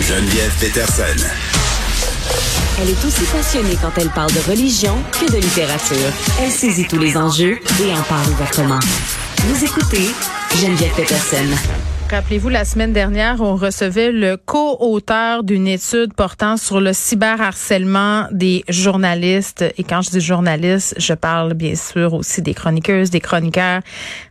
Geneviève Peterson. Elle est aussi passionnée quand elle parle de religion que de littérature. Elle saisit tous les enjeux et en parle ouvertement. Vous écoutez Geneviève Peterson. Rappelez-vous, la semaine dernière, on recevait le co-auteur d'une étude portant sur le cyberharcèlement des journalistes. Et quand je dis journalistes, je parle bien sûr aussi des chroniqueuses, des chroniqueurs,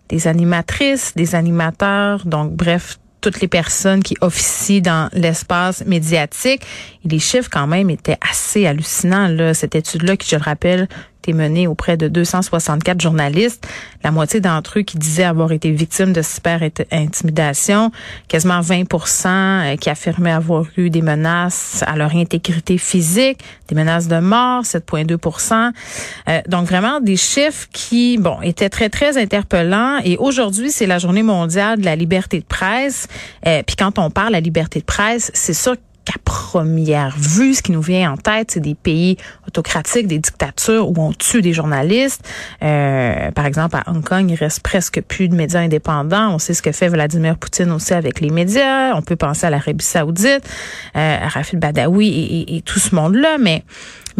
des animatrices, des animateurs. Donc, bref, toutes les personnes qui officient dans l'espace médiatique. Les chiffres, quand même, étaient assez hallucinants. Là. Cette étude-là, qui, je le rappelle, menée auprès de 264 journalistes, la moitié d'entre eux qui disaient avoir été victimes de cyber-intimidation, quasiment 20 euh, qui affirmaient avoir eu des menaces à leur intégrité physique, des menaces de mort, 7,2 euh, Donc vraiment des chiffres qui, bon, étaient très, très interpellants. Et aujourd'hui, c'est la journée mondiale de la liberté de presse. Euh, puis quand on parle de la liberté de presse, c'est sûr qu'à première vue, ce qui nous vient en tête, c'est des pays autocratiques, des dictatures où on tue des journalistes. Euh, par exemple, à Hong Kong, il reste presque plus de médias indépendants. On sait ce que fait Vladimir Poutine aussi avec les médias. On peut penser à l'Arabie Saoudite, euh, à Rafil Badawi et, et tout ce monde-là, mais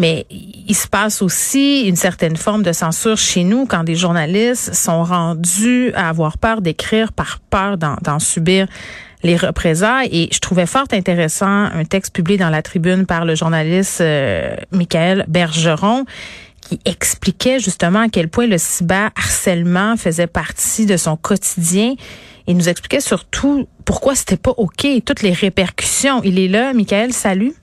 mais il se passe aussi une certaine forme de censure chez nous quand des journalistes sont rendus à avoir peur d'écrire par peur d'en subir les représailles. Et je trouvais fort intéressant un texte publié dans la tribune par le journaliste euh, Michael Bergeron qui expliquait justement à quel point le cyberharcèlement faisait partie de son quotidien et nous expliquait surtout pourquoi c'était pas OK, toutes les répercussions. Il est là, Michael, salut.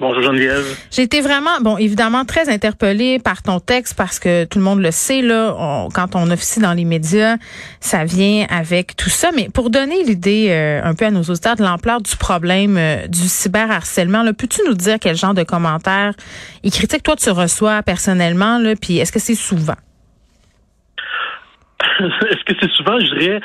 Bonjour Geneviève. J'ai été vraiment, bon, évidemment très interpellée par ton texte parce que tout le monde le sait là, quand on officie dans les médias, ça vient avec tout ça. Mais pour donner l'idée euh, un peu à nos auditeurs de l'ampleur du problème euh, du cyberharcèlement, là, peux-tu nous dire quel genre de commentaires et critiques toi tu reçois personnellement là, puis est-ce que c'est souvent? est-ce que c'est souvent, je dirais,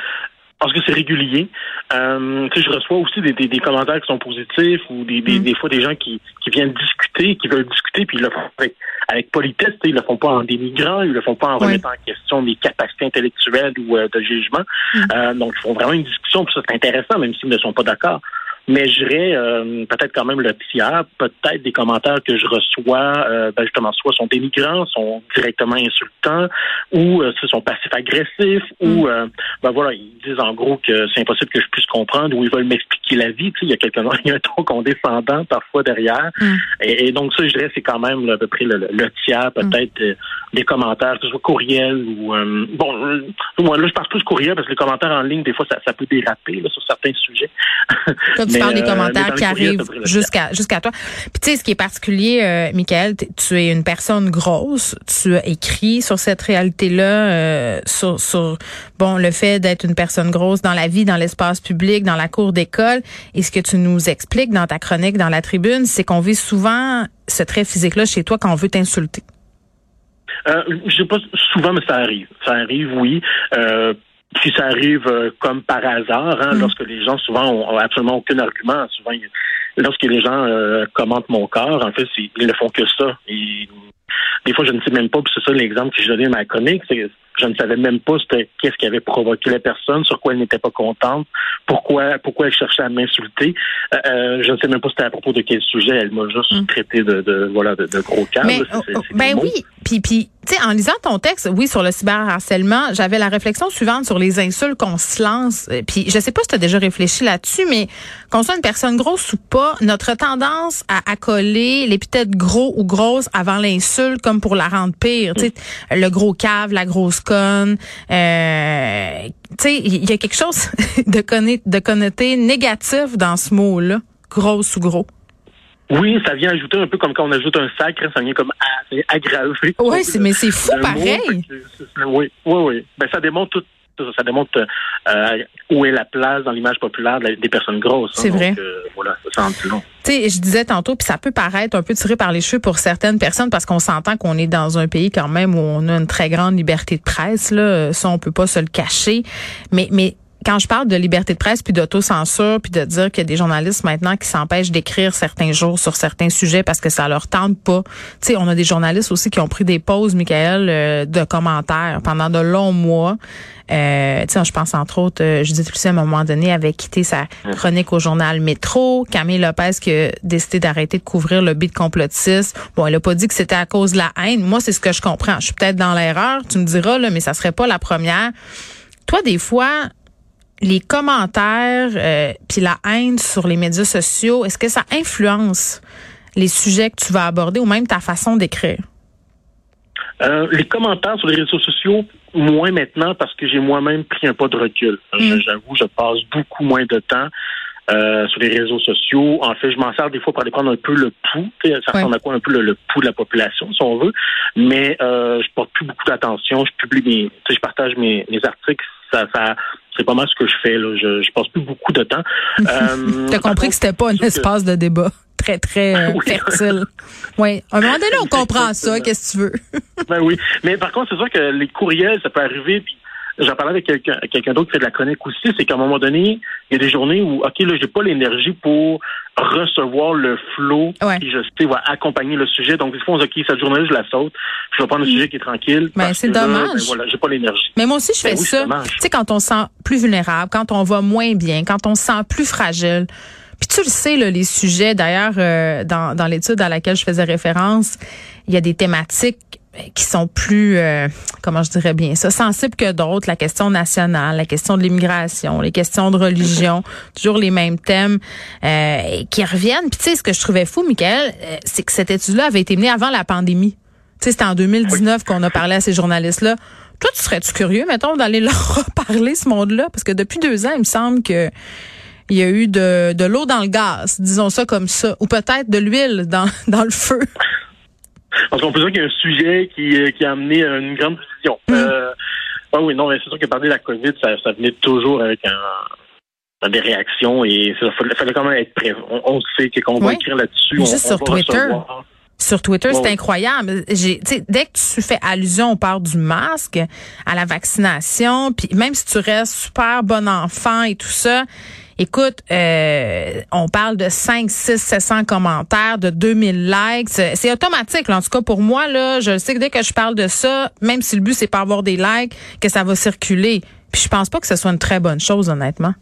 parce que c'est régulier. Euh, je reçois aussi des, des, commentaires qui sont positifs ou des, des, mm. des fois des gens qui, qui viennent discuter, qui veulent discuter, puis ils le font avec, avec politesse, ils le font pas en dénigrant, ils le font pas en remettant en question des capacités intellectuelles ou euh, de jugement. Mm. Euh, donc, ils font vraiment une discussion, puis ça c'est intéressant, même s'ils ne sont pas d'accord. Mais je dirais euh, peut-être quand même le tiers, peut-être des commentaires que je reçois, euh, ben justement, soit sont dénigrants, sont directement insultants, ou euh, ce sont passifs-agressifs, ou mm. ben voilà, ils disent en gros que c'est impossible que je puisse comprendre, ou ils veulent m'expliquer la vie. Tu sais, il y a quelqu'un, il y a un ton condescendant parfois derrière. Mm. Et, donc ça, je dirais, c'est quand même à peu près le, tiers, mm. peut-être des commentaires, que ce soit courriel ou bon, moi là je parle plus courriel parce que les commentaires en ligne, des fois, ça, ça peut déraper là, sur certains sujets. Tu parles des euh, commentaires qui arrivent jusqu'à jusqu'à toi. Puis tu sais, ce qui est particulier, euh, Michael, tu es une personne grosse. Tu as écrit sur cette réalité-là, euh, sur, sur bon le fait d'être une personne grosse dans la vie, dans l'espace public, dans la cour d'école. Et ce que tu nous expliques dans ta chronique, dans la tribune, c'est qu'on vit souvent ce trait physique-là chez toi quand on veut t'insulter. Euh, je sais pas souvent, mais ça arrive. Ça arrive, oui. Euh, si ça arrive euh, comme par hasard, hein, mm. lorsque les gens souvent ont, absolument aucun argument, souvent lorsque les gens euh, commentent mon corps, en fait, ils ne font que ça. Des fois, je ne sais même pas, puis c'est ça l'exemple que j'ai donné dans ma chronique, c'est je ne savais même pas qu'est-ce qui avait provoqué la personne, sur quoi elle n'était pas contente, pourquoi pourquoi elle cherchait à m'insulter. Euh, euh je ne sais même pas c'était à propos de quel sujet. Elle m'a juste mm. traité de, de, voilà de, de gros câbles. Oh, oh, ben oui, puis puis tu sais en lisant ton texte, oui sur le cyberharcèlement, j'avais la réflexion suivante sur les insultes qu'on se lance. Euh, puis je sais pas si tu as déjà réfléchi là-dessus, mais qu'on soit une personne grosse ou pas, notre tendance à accoler l'épithète gros ou grosse avant l'insulte comme pour la rendre pire. Le gros cave, la grosse conne. Euh, il y a quelque chose de, de connoté négatif dans ce mot-là, grosse ou gros. Oui, ça vient ajouter un peu comme quand on ajoute un sacre, ça vient comme aggraver. Oui, mais c'est fou pareil. oui, oui, oui. Ben, ça démontre tout, ça démontre euh, où est la place dans l'image populaire des personnes grosses. Hein. C'est vrai. Euh, voilà, ça Tu sais, je disais tantôt, puis ça peut paraître un peu tiré par les cheveux pour certaines personnes parce qu'on s'entend qu'on est dans un pays quand même où on a une très grande liberté de presse. Là, ça, on peut pas se le cacher. Mais, mais quand je parle de liberté de presse puis d'autocensure puis de dire qu'il y a des journalistes maintenant qui s'empêchent d'écrire certains jours sur certains sujets parce que ça leur tente pas. Tu sais, on a des journalistes aussi qui ont pris des pauses, Michael, euh, de commentaires pendant de longs mois. Euh, tu sais, je pense entre autres, euh, Judith Lucien, à un moment donné, avait quitté sa chronique au journal Métro. Camille Lopez qui a décidé d'arrêter de couvrir le beat complotiste. Bon, elle a pas dit que c'était à cause de la haine. Moi, c'est ce que je comprends. Je suis peut-être dans l'erreur, tu me diras, là, mais ça serait pas la première. Toi, des fois, les commentaires euh, puis la haine sur les médias sociaux, est-ce que ça influence les sujets que tu vas aborder ou même ta façon d'écrire? Euh, les commentaires sur les réseaux sociaux, moins maintenant parce que j'ai moi-même pris un pas de recul. Mm. J'avoue, je passe beaucoup moins de temps euh, sur les réseaux sociaux. En fait, je m'en sers des fois pour aller prendre un peu le pouls. Ça ressemble à quoi un peu le, pouls de la population, si on veut. Mais euh, je porte plus beaucoup d'attention. Je publie mes, je partage mes, mes articles. Ça, ça c'est pas mal ce que je fais. Là. Je, je passe plus beaucoup de temps. Euh, T'as compris que c'était pas un espace de débat très, très euh, fertile. Oui. À un moment donné, on comprend ça. Qu'est-ce que tu veux? ben oui. Mais par contre, c'est sûr que les courriels, ça peut arriver. Puis j'en parlais avec quelqu'un quelqu'un d'autre qui fait de la chronique aussi, c'est qu'à un moment donné, il y a des journées où, OK, là, j'ai pas l'énergie pour recevoir le flot qui, je sais, va accompagner le sujet. Donc, des fois, on dit, OK, cette journée je la saute. Je vais prendre un sujet qui est tranquille. Ben, c'est dommage. ben, voilà, j'ai pas l'énergie. Mais moi aussi, je fais ben ça. Tu sais, quand on se sent plus vulnérable, quand on va moins bien, quand on se sent plus fragile. Puis tu le sais, là, les sujets, d'ailleurs, euh, dans, dans l'étude à laquelle je faisais référence, il y a des thématiques qui sont plus, euh, comment je dirais bien ça, sensibles que d'autres, la question nationale, la question de l'immigration, les questions de religion, toujours les mêmes thèmes euh, qui reviennent. Puis tu sais, ce que je trouvais fou, Michael, euh, c'est que cette étude-là avait été menée avant la pandémie. Tu sais, c'était en 2019 qu'on a parlé à ces journalistes-là. Toi, tu serais-tu curieux, mettons, d'aller leur reparler ce monde-là? Parce que depuis deux ans, il me semble que il y a eu de, de l'eau dans le gaz, disons ça comme ça, ou peut-être de l'huile dans, dans le feu. Parce qu'on peut dire qu'il y a un sujet qui, euh, qui a amené une grande décision. Mm. Euh, ah oui, non, c'est sûr que parler de la COVID, ça, ça venait toujours avec un, des réactions et il fallait, quand même être prêt. On, sait qu'on va écrire là-dessus. Juste sur Twitter. Sur Twitter, c'est incroyable. J'ai, dès que tu fais allusion au port du masque, à la vaccination, puis même si tu restes super bon enfant et tout ça, Écoute, euh, on parle de 5, 6, 700 commentaires, de 2000 likes. C'est automatique, en tout cas pour moi. là. Je sais que dès que je parle de ça, même si le but c'est pas avoir des likes, que ça va circuler. Puis je pense pas que ce soit une très bonne chose, honnêtement.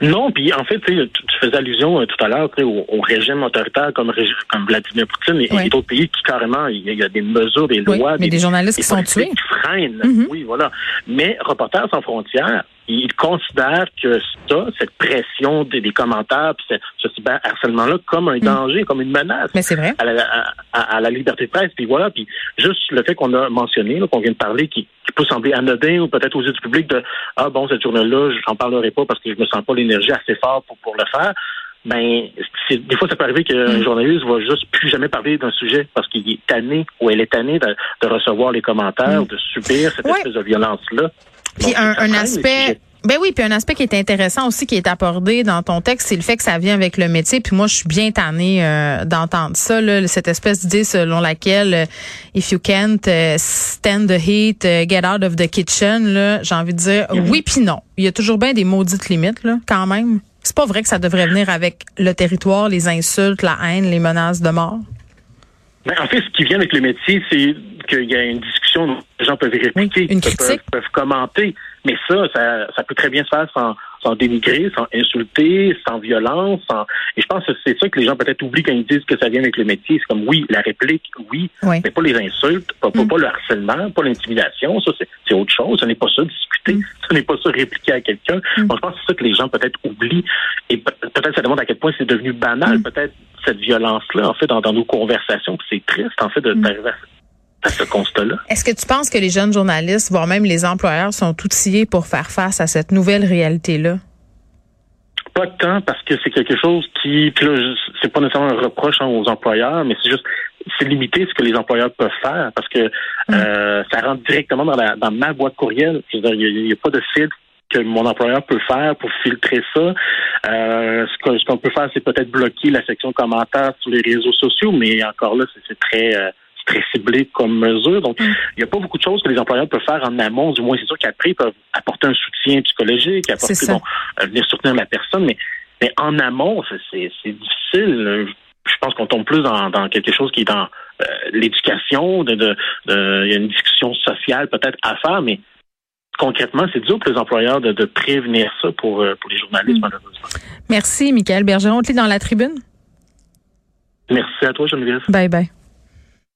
Non, puis en fait, tu faisais allusion euh, tout à l'heure au, au, régime autoritaire comme, comme Vladimir Poutine et, d'autres pays qui carrément, il y, a des mesures, des lois, mais des, journalistes qui sont tués. Qui freinent, mm-hmm. oui, voilà. Mais Reporters sans frontières, il considère que ça, cette pression des, commentaires, puis ce, cyberharcèlement-là, comme un mm. danger, comme une menace Mais vrai. À, la, à, la, liberté de presse. Puis voilà, puis juste le fait qu'on a mentionné, qu'on vient de parler, qui, qui peut sembler anodin ou peut-être aux yeux du public de ah bon cette journée-là, j'en parlerai pas parce que je me sens pas l'énergie assez forte pour, pour le faire. Ben, des fois, ça peut arriver qu'un mm. journaliste va juste plus jamais parler d'un sujet parce qu'il est tanné ou elle est tannée de, recevoir les commentaires, mm. de subir cette espèce de violence-là. Puis un, un aspect. Ben oui, puis un aspect qui est intéressant aussi qui est abordé dans ton texte, c'est le fait que ça vient avec le métier. Puis moi, je suis bien tannée euh, d'entendre ça, là, cette espèce d'idée selon laquelle euh, if you can't uh, stand the heat, uh, get out of the kitchen. Là, j'ai envie de dire mm-hmm. oui puis non. Il y a toujours bien des maudites limites là, quand même. C'est pas vrai que ça devrait venir avec le territoire, les insultes, la haine, les menaces de mort. Ben, en fait, ce qui vient avec le métier, c'est qu'il y a une discussion où les gens peuvent répliquer, peuvent commenter. Mais ça, ça, peut très bien se faire sans, sans dénigrer, sans insulter, sans violence. Sans... Et je pense que c'est ça que les gens peut-être oublient quand ils disent que ça vient avec le métier. C'est comme oui, la réplique, oui, mais pas les insultes, pas, pas, mm. le harcèlement, pas l'intimidation. Ça, c'est autre chose. Ce n'est pas ça discuter. Mm. Ce n'est pas ça répliquer à quelqu'un. Mm. je pense que c'est ça que les gens peut-être oublient. Et peut-être ça demande à quel point c'est devenu banal, peut-être cette violence-là, en fait, dans, nos conversations. C'est triste, en fait, d'arriver à ce constat-là. Est-ce que tu penses que les jeunes journalistes, voire même les employeurs, sont outillés pour faire face à cette nouvelle réalité-là? Pas tant, parce que c'est quelque chose qui, puis là, c'est pas nécessairement un reproche hein, aux employeurs, mais c'est juste, c'est limité ce que les employeurs peuvent faire, parce que hum. euh, ça rentre directement dans, la, dans ma boîte courriel. Il n'y a, pas de filtre que mon employeur peut faire pour filtrer ça. Euh, ce qu'on peut faire, c'est peut-être bloquer la section commentaires sur les réseaux sociaux, mais encore là, c'est très euh, très ciblé comme mesure. Donc, mm. il n'y a pas beaucoup de choses que les employeurs peuvent faire en amont. Du moins, c'est sûr qu'après, ils peuvent apporter un soutien psychologique, apporter, bon, euh, venir soutenir la personne, mais, mais en amont, c'est difficile. Je pense qu'on tombe plus dans, dans, quelque chose qui est dans euh, l'éducation, de, de, il y a une discussion sociale peut-être à faire, mais concrètement, c'est dur pour les employeurs de, de prévenir ça pour, euh, pour les journalistes, mm. malheureusement. Merci, Michael Bergeron. On te lit dans la tribune? Merci à toi, Geneviève. Bye bye.